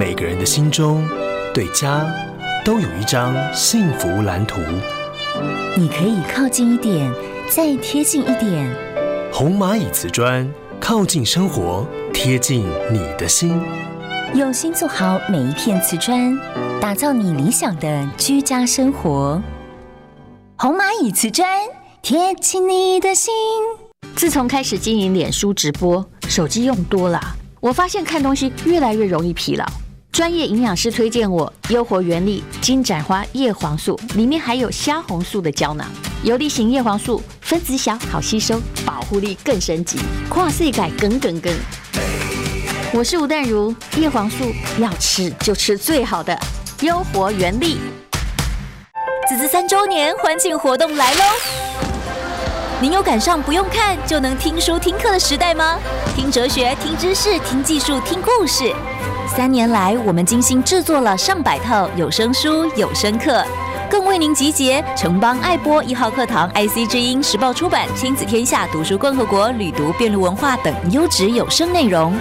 每个人的心中，对家都有一张幸福蓝图。你可以靠近一点，再贴近一点。红蚂蚁瓷砖，靠近生活，贴近你的心。用心做好每一片瓷砖，打造你理想的居家生活。红蚂蚁瓷砖，贴近你的心。自从开始经营脸书直播，手机用多了，我发现看东西越来越容易疲劳。专业营养师推荐我优活原力金盏花叶黄素，里面还有虾红素的胶囊，游离型叶黄素分子小，好吸收，保护力更升级，跨岁改更更更。我是吴淡如，叶黄素要吃就吃最好的优活原力。子子三周年欢庆活动来喽！您有赶上不用看就能听书听课的时代吗？听哲学，听知识，听技术，听故事。三年来，我们精心制作了上百套有声书、有声课，更为您集结城邦爱播一号课堂、IC 之音、时报出版、亲子天下、读书共和国、旅读辩论文化等优质有声内容。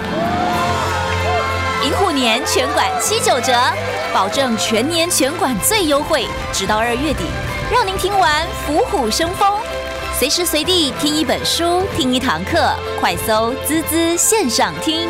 银虎年全馆七九折，保证全年全馆最优惠，直到二月底，让您听完虎虎生风。随时随地听一本书，听一堂课，快搜“滋滋线上听”。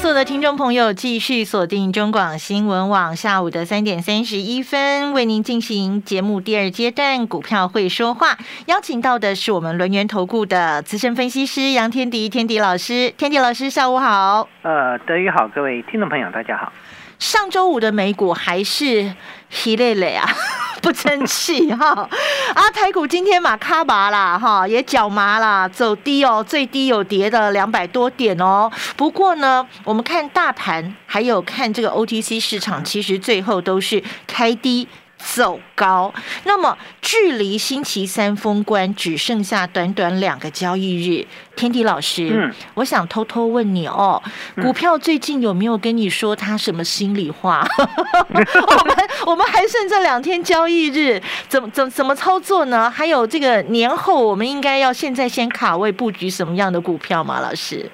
所有的听众朋友继续锁定中广新闻网，下午的三点三十一分，为您进行节目第二阶段股票会说话，邀请到的是我们轮源投顾的资深分析师杨天迪，天迪老师，天迪老师下午好。呃，德宇好，各位听众朋友大家好。上周五的美股还是疲累累啊，不争气哈。啊，台股今天马卡麻啦哈，也脚麻啦，走低哦，最低有跌的两百多点哦。不过呢，我们看大盘，还有看这个 OTC 市场，其实最后都是开低。走高，那么距离星期三封关只剩下短短两个交易日。天地老师，嗯，我想偷偷问你哦，股票最近有没有跟你说他什么心里话？我们我们还剩这两天交易日，怎么怎怎么操作呢？还有这个年后，我们应该要现在先卡位布局什么样的股票吗？老师？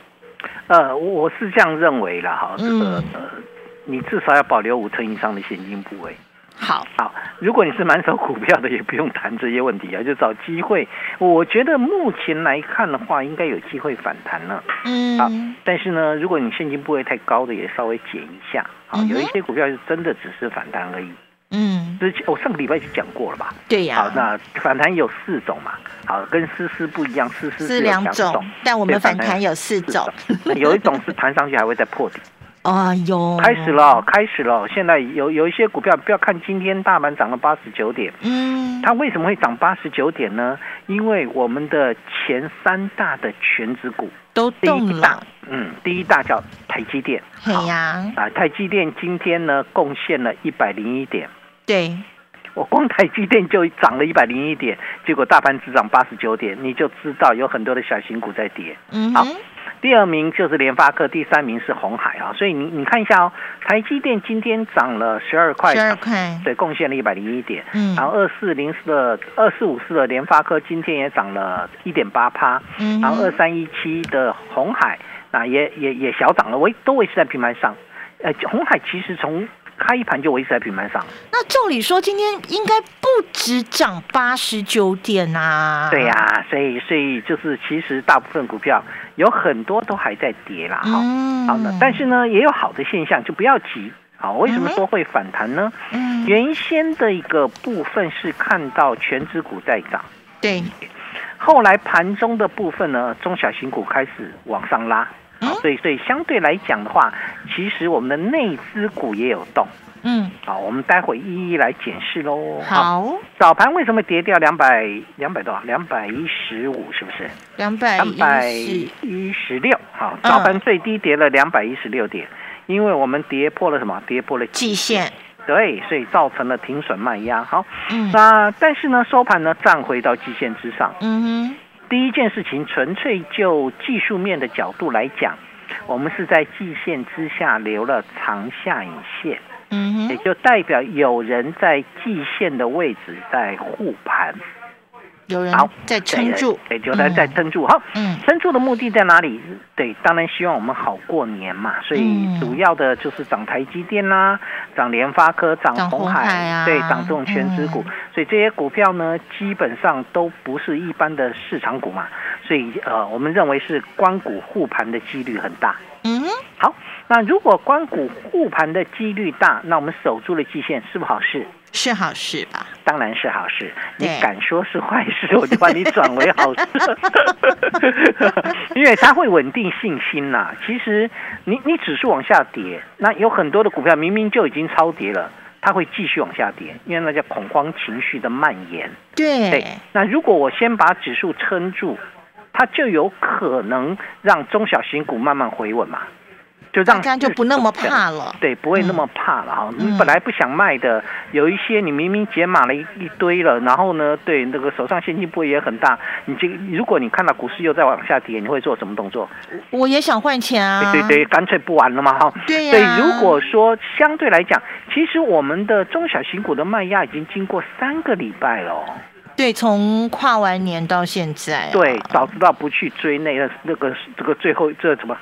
呃，我是这样认为的哈，这个呃，你至少要保留五成以上的现金部位。好好，如果你是满手股票的，也不用谈这些问题啊，就找机会。我觉得目前来看的话，应该有机会反弹了。嗯，好，但是呢，如果你现金部位太高的，也稍微减一下。好，有一些股票是真的只是反弹而已。嗯，之前我上个礼拜就讲过了吧？对呀。好，那反弹有四种嘛。好，跟思思不一样，思思是两种，但我们反弹有四种。有一种是弹上去还会再破底。哎呦，开始了，开始了！现在有有一些股票，不要看今天大盘涨了八十九点，嗯，它为什么会涨八十九点呢？因为我们的前三大的全指股都动了，嗯，第一大叫台积电，对呀，啊，台积电今天呢贡献了一百零一点，对，我光台积电就涨了一百零一点，结果大盘只涨八十九点，你就知道有很多的小型股在跌，嗯，好。第二名就是联发科，第三名是红海啊，所以你你看一下哦，台积电今天涨了十二块，十二块，对，贡献了一百零一点。嗯，然后二四零四的二四五四的联发科今天也涨了一点八趴，嗯，然后二三一七的红海那也也也小涨了，维都维持在平盘上。呃，红海其实从开一盘就维持在平盘上。那照理说今天应该不止涨八十九点啊？对呀，所以所以就是其实大部分股票。有很多都还在跌啦，哈，好的，但是呢，也有好的现象，就不要急。好，为什么说会反弹呢？嗯，原先的一个部分是看到全指股在涨，对，后来盘中的部分呢，中小型股开始往上拉，好，所以所以相对来讲的话，其实我们的内资股也有动。嗯，好，我们待会一一来检视喽。好，早盘为什么跌掉两百两百多少？两百一十五是不是？两百两百一十六。好，早盘最低跌了两百一十六点，因为我们跌破了什么？跌破了季线。对，所以造成了停损卖压。好，那但是呢，收盘呢站回到季线之上。嗯哼。第一件事情，纯粹就技术面的角度来讲，我们是在季线之下留了长下影线。嗯，也就代表有人在季线的位置在护盘，有人在撑住，对，有人在撑住。好，嗯，撑住的目的在哪里？对，当然希望我们好过年嘛。所以主要的就是涨台积电啦，涨联发科，涨红海，对，涨这种全职股。所以这些股票呢，基本上都不是一般的市场股嘛。所以呃，我们认为是光股护盘的几率很大。嗯，好。那如果关谷护盘的几率大，那我们守住了季线，是不是好事？是好事吧？当然是好事。你敢说是坏事，我就把你转为好事。因为它会稳定信心呐。其实你你指数往下跌，那有很多的股票明明就已经超跌了，它会继续往下跌，因为那叫恐慌情绪的蔓延。对。那如果我先把指数撑住，它就有可能让中小型股慢慢回稳嘛。就大家就不那么怕了，对，不会那么怕了哈。你本来不想卖的，有一些你明明解码了一一堆了，然后呢，对那个手上现金不会也很大，你这如果你看到股市又在往下跌，你会做什么动作？我也想换钱啊！对对，干脆不玩了嘛哈。对呀。所以如果说相对来讲，其实我们的中小型股的卖压已经经过三个礼拜了。对，从跨完年到现在。对，早知道不去追那个那个这个最后这什么。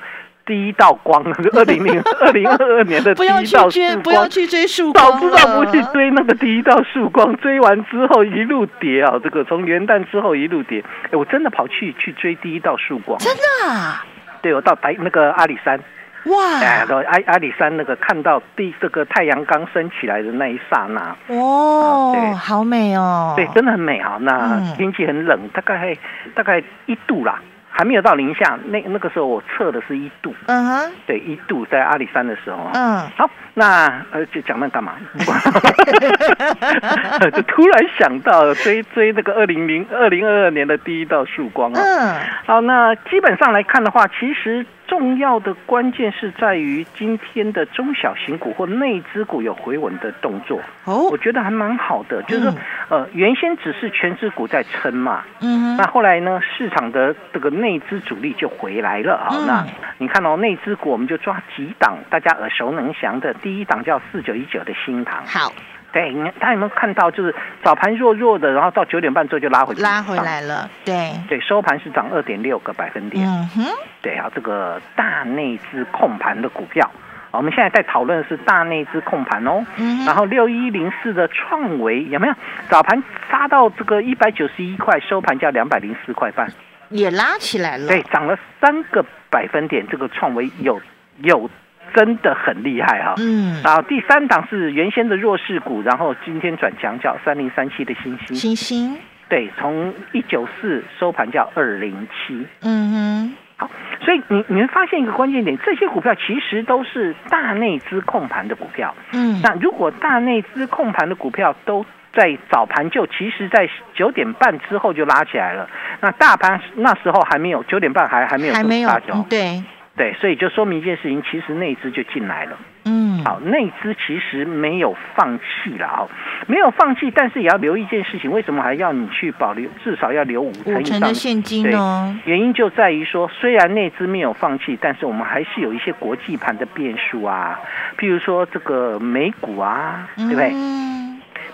第一道光，二零零 二零二二年的第一道曙光，不要去追曙光，早知道不去追那个第一道曙光，追完之后一路跌啊！这个从元旦之后一路跌，哎，我真的跑去去追第一道曙光，真的？啊？对，我到白那个阿里山，哇！哎，到阿阿里山那个看到第这个太阳刚升起来的那一刹那，哦，对，好美哦，对，真的很美啊！那天气很冷，大概大概一度啦。还没有到零下，那那个时候我测的是一度，嗯哼，对，一度在阿里山的时候，嗯，好，那呃，就讲那干嘛？就突然想到追追那个二零零二零二二年的第一道曙光啊，嗯，好，那基本上来看的话，其实。重要的关键是在于今天的中小型股或内资股有回稳的动作。哦，我觉得还蛮好的，就是呃原先只是全资股在撑嘛，嗯，那后来呢市场的这个内资主力就回来了啊，那你看到内资股我们就抓几档大家耳熟能详的，第一档叫四九一九的新塘，好。对，你大家有没有看到，就是早盘弱弱的，然后到九点半之后就拉回拉回来了。对对，收盘是涨二点六个百分点。嗯哼，对啊，这个大内资控盘的股票，我们现在在讨论的是大内资控盘哦。嗯。然后六一零四的创维有没有？早盘杀到这个一百九十一块，收盘价两百零四块半，也拉起来了。对，涨了三个百分点，这个创维有有。真的很厉害哈，嗯，然后第三档是原先的弱势股，然后今天转强叫三零三七的星星，星星，对，从一九四收盘叫二零七，嗯哼，好，所以你你会发现一个关键点，这些股票其实都是大内资控盘的股票，嗯，那如果大内资控盘的股票都在早盘就，其实在九点半之后就拉起来了，那大盘那时候还没有九点半还还没有还没有对。对，所以就说明一件事情，其实内资就进来了。嗯，好，内资其实没有放弃了啊，没有放弃，但是也要留意一件事情，为什么还要你去保留？至少要留五成以上的现金呢？原因就在于说，虽然内资没有放弃，但是我们还是有一些国际盘的变数啊，譬如说这个美股啊，对不对？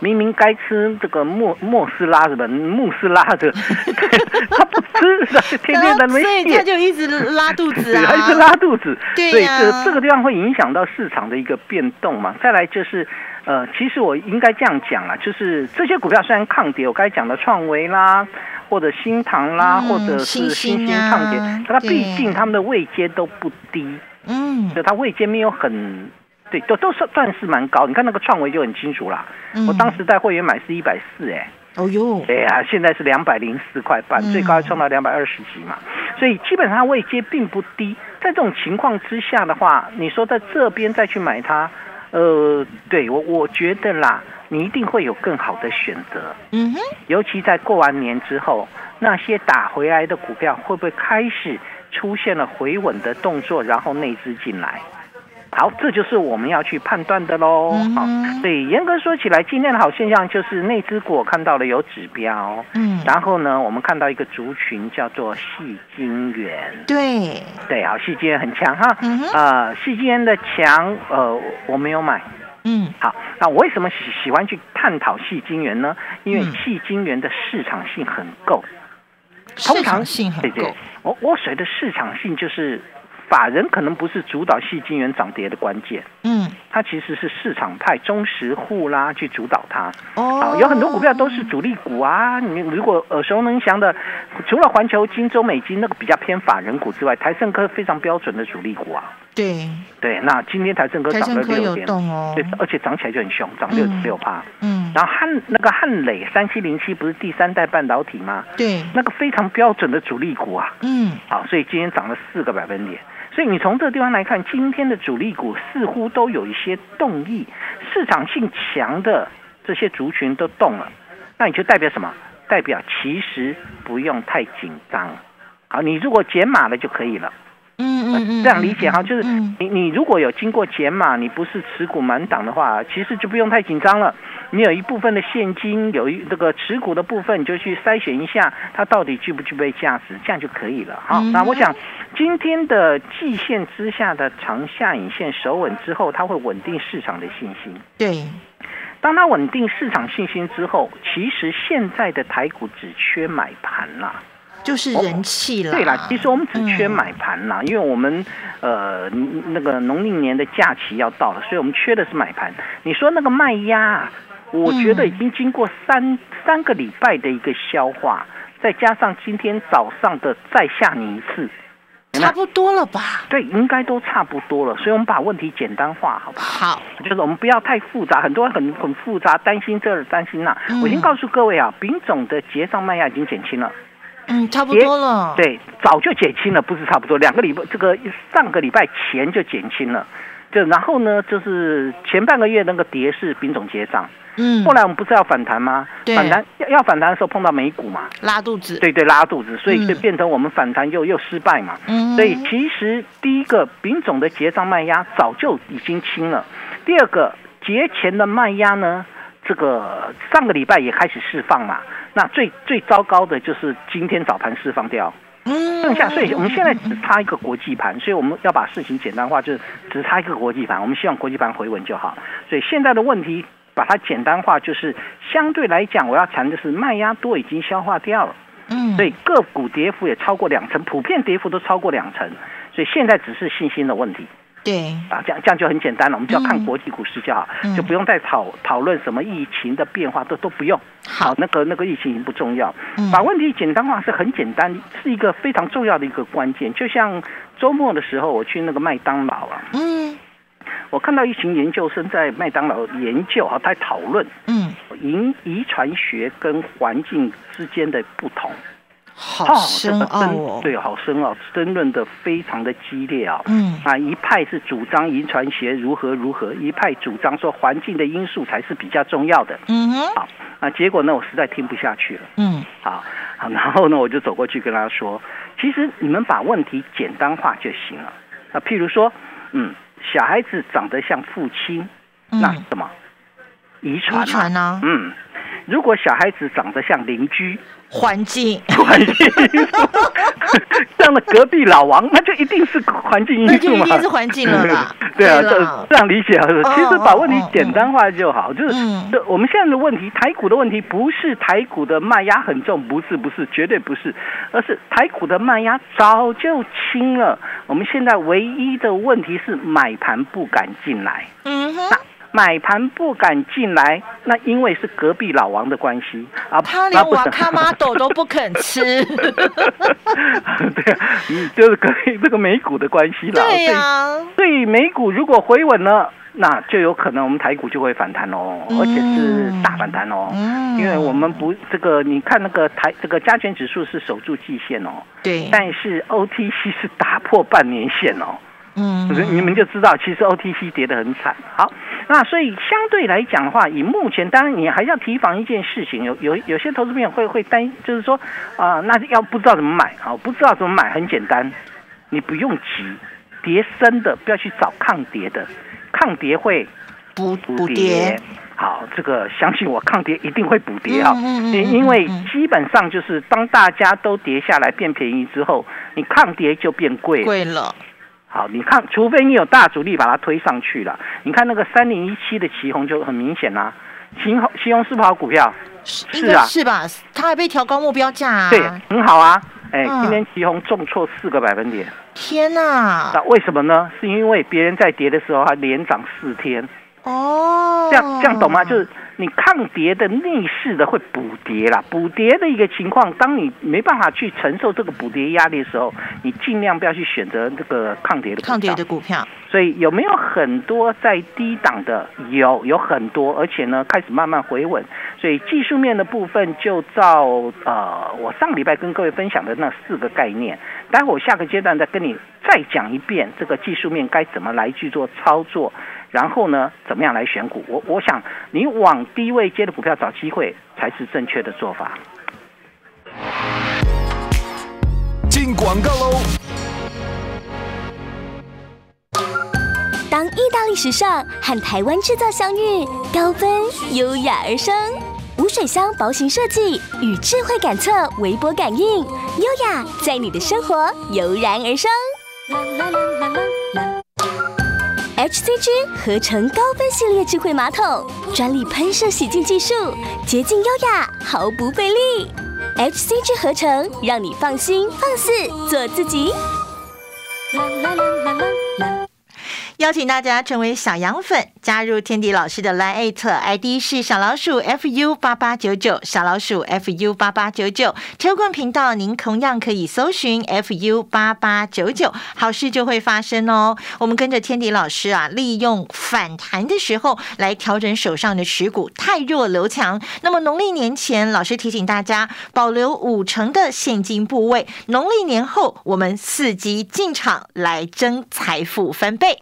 明明该吃这个莫莫斯拉什么穆斯拉的，他不吃，天天在那所以他就一直拉肚子啊，一直拉肚子。对呀，这这个地方会影响到市场的一个变动嘛。再来就是，呃，其实我应该这样讲啊，就是这些股票虽然抗跌，我刚才讲的创维啦，或者新唐啦，或者是新兴抗跌，它毕竟他们的位阶都不低，嗯，就它位阶没有很。对，都都是算是蛮高。你看那个创维就很清楚啦。我当时在会员买是一百四，哎，哦哟，哎呀，现在是两百零四块半，最高创到两百二十几嘛。所以基本上位阶并不低，在这种情况之下的话，你说在这边再去买它，呃，对我我觉得啦，你一定会有更好的选择。嗯哼，尤其在过完年之后，那些打回来的股票会不会开始出现了回稳的动作，然后内资进来？好，这就是我们要去判断的喽。好，对，严格说起来，今天的好现象就是那只股看到了有指标。嗯，然后呢，我们看到一个族群叫做细晶圆。对，对，好，细晶圆很强哈。嗯哼。啊，细晶圆的强，呃，我没有买。嗯。好，那我为什么喜喜欢去探讨细晶圆呢？因为细晶圆的市场性很够。市场性很够。我我水的市场性就是。法人可能不是主导细金元涨跌的关键，嗯，它其实是市场派中实户啦去主导它。哦，有很多股票都是主力股啊。你如果耳熟能详的，除了环球金、中美金那个比较偏法人股之外，台盛科非常标准的主力股啊。对对，那今天台盛科涨了六点，对，而且涨起来就很凶，涨六点六趴。嗯，然后汉那个汉磊三七零七不是第三代半导体吗？对，那个非常标准的主力股啊。嗯，好，所以今天涨了四个百分点。所以你从这个地方来看，今天的主力股似乎都有一些动意，市场性强的这些族群都动了，那你就代表什么？代表其实不用太紧张，好，你如果减码了就可以了。嗯嗯嗯，这样理解哈，就是你你如果有经过减码，你不是持股满档的话，其实就不用太紧张了。你有一部分的现金，有一这个持股的部分，你就去筛选一下，它到底具不具备价值，这样就可以了。哈，那我想今天的季线之下的长下影线守稳之后，它会稳定市场的信心。对，当它稳定市场信心之后，其实现在的台股只缺买盘了。就是人气了。对啦，其实我们只缺买盘啦，因为我们呃那个农历年的假期要到了，所以我们缺的是买盘。你说那个卖压，我觉得已经经过三三个礼拜的一个消化，再加上今天早上的再下你一次，差不多了吧？对，应该都差不多了。所以我们把问题简单化，好不好？好，就是我们不要太复杂，很多人很很复杂，担心这担心那。我先告诉各位啊，丙种的结上卖压已经减轻了。嗯，差不多了。对，早就减轻了，不是差不多，两个礼拜，这个上个礼拜前就减轻了。就然后呢，就是前半个月那个跌是丙种结账，嗯，后来我们不是要反弹吗？反弹要要反弹的时候碰到美股嘛，拉肚子。对对，拉肚子，所以就变成我们反弹又又失败嘛。嗯，所以其实第一个丙种的结账卖压早就已经清了，第二个节前的卖压呢，这个上个礼拜也开始释放嘛。那最最糟糕的就是今天早盘释放掉，剩下所以我们现在只差一个国际盘，所以我们要把事情简单化，就是只差一个国际盘，我们希望国际盘回稳就好。所以现在的问题把它简单化，就是相对来讲，我要谈的是卖压多已经消化掉了，嗯，所以个股跌幅也超过两成，普遍跌幅都超过两成，所以现在只是信心的问题。对。啊，这样这样就很简单了，我们就要看国际股市就好，就不用再讨讨论什么疫情的变化，都都不用。好，那个那个疫情已经不重要，把问题简单化是很简单，是一个非常重要的一个关键。就像周末的时候，我去那个麦当劳啊，嗯，我看到一群研究生在麦当劳研究啊，在讨论，嗯，遗遗传学跟环境之间的不同。好深奥哦，对，好深奥，争论的非常的激烈啊。嗯，啊，一派是主张遗传学如何如何，一派主张说环境的因素才是比较重要的。嗯哼，好，啊结果呢，我实在听不下去了。嗯，好，好，然后呢，我就走过去跟他说，其实你们把问题简单化就行了。那譬如说，嗯，小孩子长得像父亲，那什么遗传？遗传呢？嗯，如果小孩子长得像邻居。环境，环境因素，这样的隔壁老王，那就一定是环境因素嘛？一定是环境了啦。对啊，这这样理解啊。其实把问题简单化就好，就是这我们现在的问题，台股的问题不是台股的卖压很重，不是不是，绝对不是，而是台股的卖压早就清了。我们现在唯一的问题是买盘不敢进来。嗯哼。买盘不敢进来，那因为是隔壁老王的关系啊，他连瓦卡马豆 都不肯吃。对啊，就是隔壁这个美股的关系了。对呀，对美股如果回稳了，那就有可能我们台股就会反弹哦，而且是大反弹哦。嗯，因为我们不这个，你看那个台这个加权指数是守住季线哦，对，但是 OTC 是打破半年线哦。嗯，你们就知道，其实 OTC 跌得很惨。好，那所以相对来讲的话，以目前，当然你还要提防一件事情，有有有些投资朋友会会担，就是说啊，那要不知道怎么买啊，不知道怎么买，很简单，你不用急，跌深的不要去找抗跌的。抗跌会补补跌，好，这个相信我，抗跌一定会补跌啊！因因为基本上就是当大家都跌下来变便宜之后，你抗跌就变贵贵了。好，你看，除非你有大主力把它推上去了，你看那个三零一七的旗红就很明显啦。旗红旗红是不好股票？是啊，是吧？它还被调高目标价啊？对，很好啊。哎，今天旗红重挫四个百分点。天哪！那为什么呢？是因为别人在跌的时候，它连涨四天。哦，这样这样懂吗？就是。你抗跌的逆势的会补跌啦，补跌的一个情况，当你没办法去承受这个补跌压力的时候，你尽量不要去选择这个抗跌的抗跌的股票。所以有没有很多在低档的？有，有很多，而且呢开始慢慢回稳。所以技术面的部分就照呃我上礼拜跟各位分享的那四个概念，待会我下个阶段再跟你再讲一遍这个技术面该怎么来去做操作。然后呢，怎么样来选股？我我想，你往低位接的股票找机会才是正确的做法。进广告喽！当意大利时尚和台湾制造相遇，高分优雅而生，无水箱薄型设计与智慧感测微波感应，优雅在你的生活油然而生。啦啦啦啦啦啦 HCG 合成高分系列智慧马桶，专利喷射洗净技术，洁净优雅，毫不费力。HCG 合成，让你放心放肆做自己。邀请大家成为小羊粉，加入天迪老师的 Line ID 是小老鼠 fu 八八九九，小老鼠 fu 八八九九。车棍频道您同样可以搜寻 fu 八八九九，好事就会发生哦。我们跟着天迪老师啊，利用反弹的时候来调整手上的持股，太弱留强。那么农历年前，老师提醒大家保留五成的现金部位，农历年后我们伺机进场来争财富翻倍。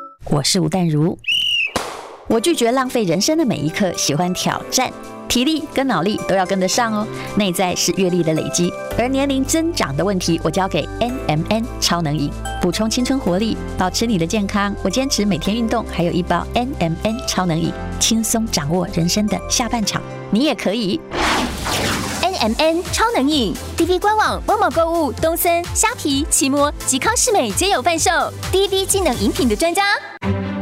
我是吴淡如，我拒绝浪费人生的每一刻，喜欢挑战，体力跟脑力都要跟得上哦。内在是阅历的累积，而年龄增长的问题，我交给 N M N 超能饮，补充青春活力，保持你的健康。我坚持每天运动，还有一包 N M N 超能饮，轻松掌握人生的下半场。你也可以。M N 超能饮，D V 官网、某某购物、东森、虾皮、奇摩吉康世美皆有贩售。D V 技能饮品的专家。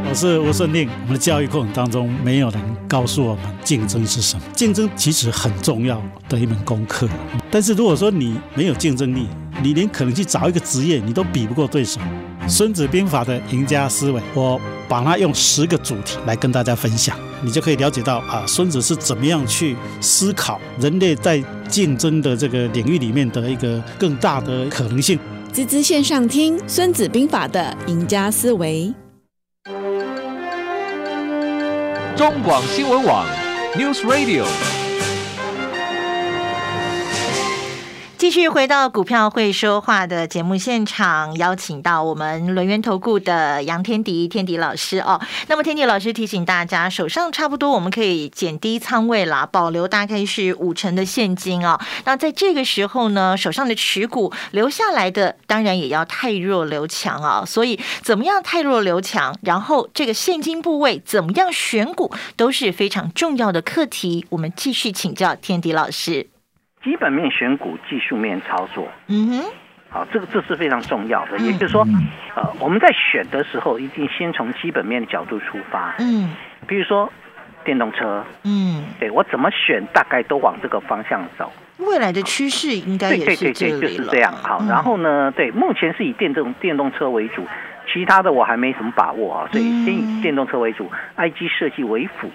我是吴顺令。我们的教育过程当中，没有人告诉我们竞争是什么。竞争其实很重要的一门功课。但是如果说你没有竞争力，你连可能去找一个职业，你都比不过对手。孙子兵法的赢家思维，我把它用十个主题来跟大家分享，你就可以了解到啊，孙子是怎么样去思考人类在竞争的这个领域里面的一个更大的可能性。滋滋线上听《孙子兵法》的赢家思维。中广新闻网，News Radio。继续回到股票会说话的节目现场，邀请到我们轮源投顾的杨天迪天迪老师哦。那么天迪老师提醒大家，手上差不多我们可以减低仓位啦，保留大概是五成的现金哦。那在这个时候呢，手上的持股留下来的，当然也要太弱留强啊。所以怎么样太弱留强，然后这个现金部位怎么样选股，都是非常重要的课题。我们继续请教天迪老师。基本面选股，技术面操作。嗯哼，好，这个这是非常重要的。也就是说，呃，我们在选的时候，一定先从基本面的角度出发。嗯，比如说电动车，嗯，对我怎么选，大概都往这个方向走。未来的趋势应该也是这里就是这样。好，然后呢，对，目前是以电动电动车为主，其他的我还没什么把握啊，所以先以电动车为主，IG 设计为辅。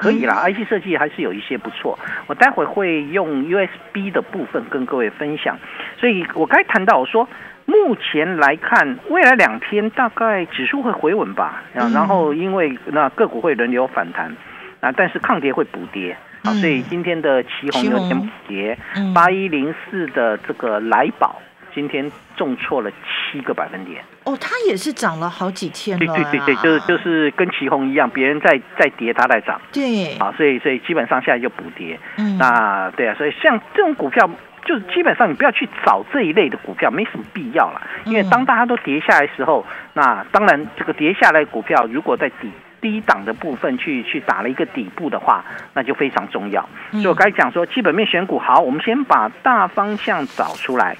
可以啦，IC 设计还是有一些不错。我待会会用 USB 的部分跟各位分享。所以我该谈到我说，目前来看，未来两天大概指数会回稳吧。然后因为那个股会轮流反弹啊，但是抗跌会补跌啊，所以今天的旗红有点补跌。八一零四的这个来宝。今天重挫了七个百分点哦，它也是涨了好几天了。对对对对，就是就是跟旗红一样，别人在在跌，它在涨。对，啊，所以所以基本上现在就补跌。嗯，那对啊，所以像这种股票，就是基本上你不要去找这一类的股票，没什么必要了。因为当大家都跌下来的时候，那当然这个跌下来股票，如果在底低档的部分去去打了一个底部的话，那就非常重要。所以我刚才讲说，基本面选股好，我们先把大方向找出来。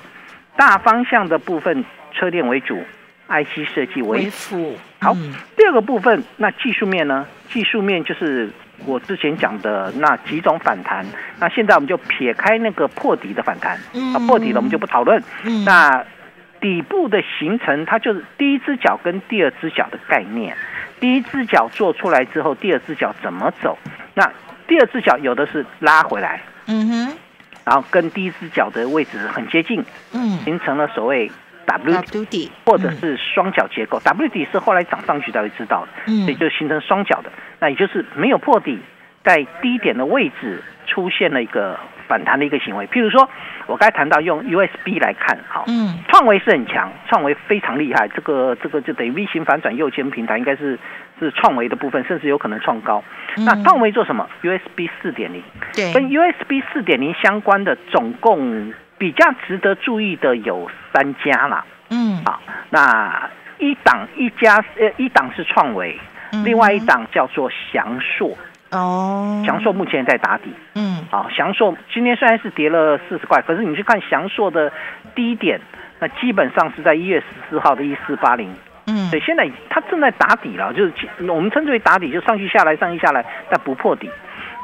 大方向的部分，车电为主，IC 设计为辅。好，第二个部分，那技术面呢？技术面就是我之前讲的那几种反弹。那现在我们就撇开那个破底的反弹，啊，破底的我们就不讨论。那底部的形成，它就是第一只脚跟第二只脚的概念。第一只脚做出来之后，第二只脚怎么走？那第二只脚有的是拉回来。嗯哼。然后跟第一只脚的位置很接近，嗯，形成了所谓 W 底，或者是双脚结构。W 底是后来涨上去才会知道的，嗯，所以就形成双脚的，那也就是没有破底，在低点的位置出现了一个反弹的一个行为。譬如说，我刚才谈到用 USB 来看，好，嗯，创维是很强，创维非常厉害，这个这个就等于 V 型反转右肩平台，应该是。是创维的部分，甚至有可能创高。那创维做什么？USB 四点零，对，跟 USB 四点零相关的，总共比较值得注意的有三家啦。嗯，好，那一档一家，呃，一档是创维，另外一档叫做翔硕。哦，翔硕目前在打底。嗯，好，翔硕今天虽然是跌了四十块，可是你去看翔硕的低点，那基本上是在一月十四号的一四八零。嗯，对，现在它正在打底了，就是我们称之为打底，就上去下来，上去下来，但不破底。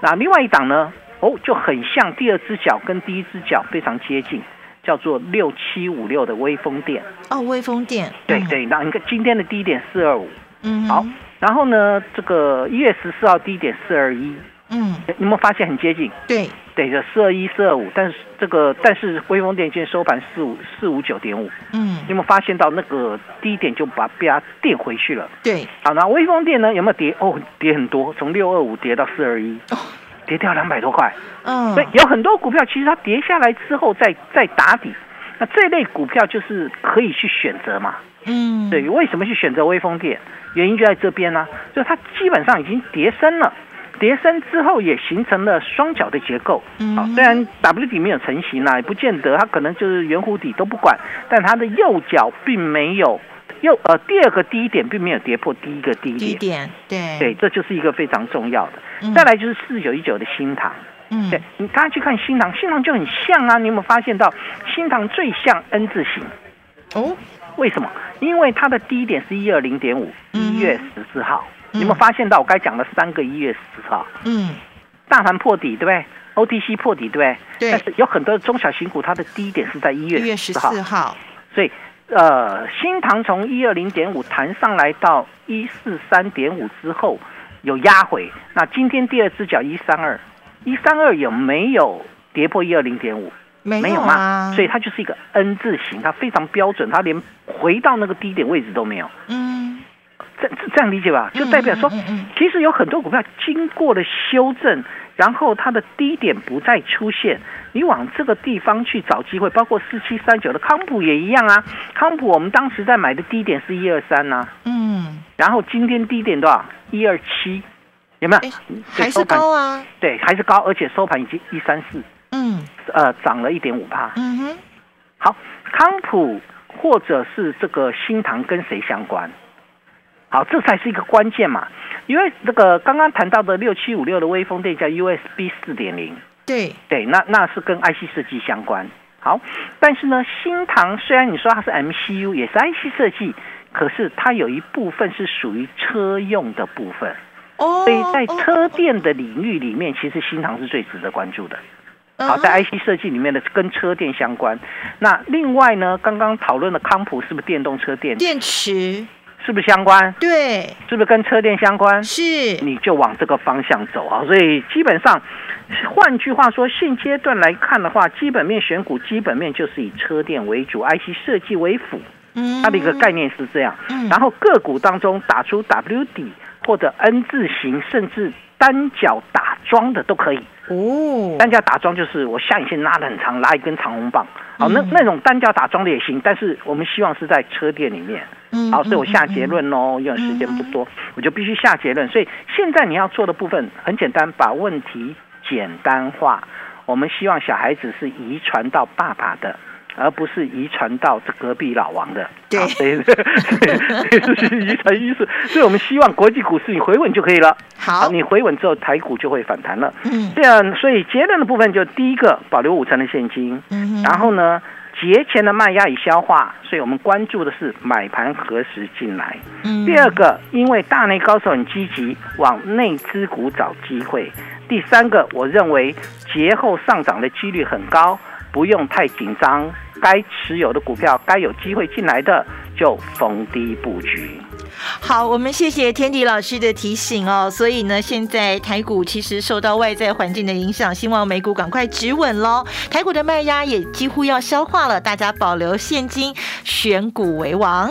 那另外一档呢？哦，就很像第二只脚跟第一只脚非常接近，叫做六七五六的微风电。哦，微风电。对对，那你看今天的低点四二五。嗯。好，然后呢，这个一月十四号低点四二一。嗯。你有没有发现很接近？对。对着四二一四二五，但是这个但是微风电今天收盘四五四五九点五，嗯，有没有发现到那个低点就把被它垫回去了？对，好，那微风电呢有没有跌？哦，跌很多，从六二五跌到四二一，跌掉两百多块。嗯，所以有很多股票其实它跌下来之后再再打底，那这类股票就是可以去选择嘛。嗯，对，为什么去选择微风电？原因就在这边呢，就是它基本上已经叠升了。叠升之后也形成了双脚的结构，好，虽然 W 底没有成型啦，也不见得它可能就是圆弧底都不管，但它的右脚并没有右呃第二个低点并没有跌破第一个低点，低点对。对，这就是一个非常重要的。再来就是四九一九的新塘，嗯，对你大家去看新塘，新塘就很像啊，你有没有发现到新塘最像 N 字形？哦，为什么？因为它的低点是一二零点五，一月十四号。你有没有发现到我该讲的三个一月十四号？嗯，大盘破底对不对？OTC 破底对不对？对。但是有很多中小型股，它的低点是在一月十四号。所以，呃，新塘从一二零点五弹上来到一四三点五之后有压回。那今天第二只脚一三二，一三二有没有跌破一二零点五？没有吗？所以它就是一个 N 字形，它非常标准，它连回到那个低点位置都没有。嗯。这这样理解吧，就代表说，其实有很多股票经过了修正，然后它的低点不再出现，你往这个地方去找机会，包括四七三九的康普也一样啊。康普我们当时在买的低点是一二三呐，嗯，然后今天低点多少？一二七，有没有？还是高啊？对，还是高，而且收盘已经一三四，嗯，呃，涨了一点五帕。嗯哼，好，康普或者是这个新塘跟谁相关？好，这才是一个关键嘛，因为这个刚刚谈到的六七五六的微风电叫 USB 四点零，对对，那那是跟 IC 设计相关。好，但是呢，新唐虽然你说它是 MCU，也是 IC 设计，可是它有一部分是属于车用的部分。哦，所以在车电的领域里面，其实新唐是最值得关注的。好，在 IC 设计里面的跟车电相关。那另外呢，刚刚讨论的康普是不是电动车电电池？是不是相关？对，是不是跟车电相关？是，你就往这个方向走啊。所以基本上，换句话说，现阶段来看的话，基本面选股基本面就是以车电为主，IC 设计为辅。嗯，它的一个概念是这样。嗯，然后个股当中打出 W 底或者 N 字形，甚至单脚打桩的都可以。哦，单脚打桩就是我下影线拉的很长，拉一根长红棒。好，那那种单脚打桩的也行，但是我们希望是在车店里面。嗯，好，所以我下结论喽，因为时间不多，我就必须下结论。所以现在你要做的部分很简单，把问题简单化。我们希望小孩子是遗传到爸爸的。而不是遗传到这隔壁老王的，对，是遗传因素。所以我们希望国际股市你回稳就可以了。好，你回稳之后，台股就会反弹了。嗯，这样，所以结论的部分就第一个保留五成的现金，嗯，然后呢，节前的卖压已消化，所以我们关注的是买盘何时进来。嗯，第二个，因为大内高手很积极往内资股找机会。第三个，我认为节后上涨的几率很高，不用太紧张。该持有的股票，该有机会进来的就逢低布局。好，我们谢谢天迪老师的提醒哦。所以呢，现在台股其实受到外在环境的影响，希望美股赶快止稳喽。台股的卖压也几乎要消化了，大家保留现金，选股为王。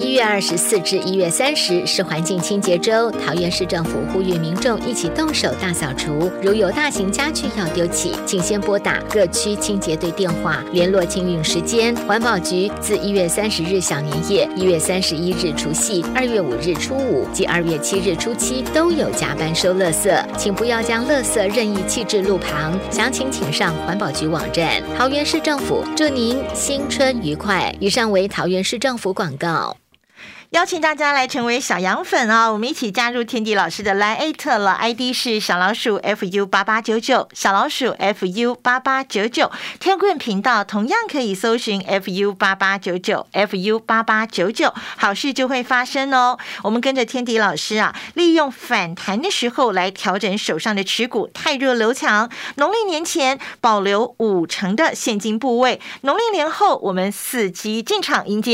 一月二十四至一月三十是环境清洁周，桃园市政府呼吁民众一起动手大扫除。如有大型家具要丢弃，请先拨打各区清洁队电话联络清运时间。环保局自一月三十日小年夜、一月三十一日除夕、二月五日初五及二月七日初七都有加班收垃圾，请不要将垃圾任意弃置路旁。详情请上环保局网站。桃园市政府祝您新春愉快。以上为桃园市政府广告。邀请大家来成为小羊粉啊！我们一起加入天地老师的 Line at 了，ID 是小老鼠 fu 八八九九，小老鼠 fu 八八九九。天棍频道同样可以搜寻 fu 八八九九，fu 八八九九，好事就会发生哦。我们跟着天地老师啊，利用反弹的时候来调整手上的持股，太弱留强。农历年前保留五成的现金部位，农历年后我们伺机进场迎接。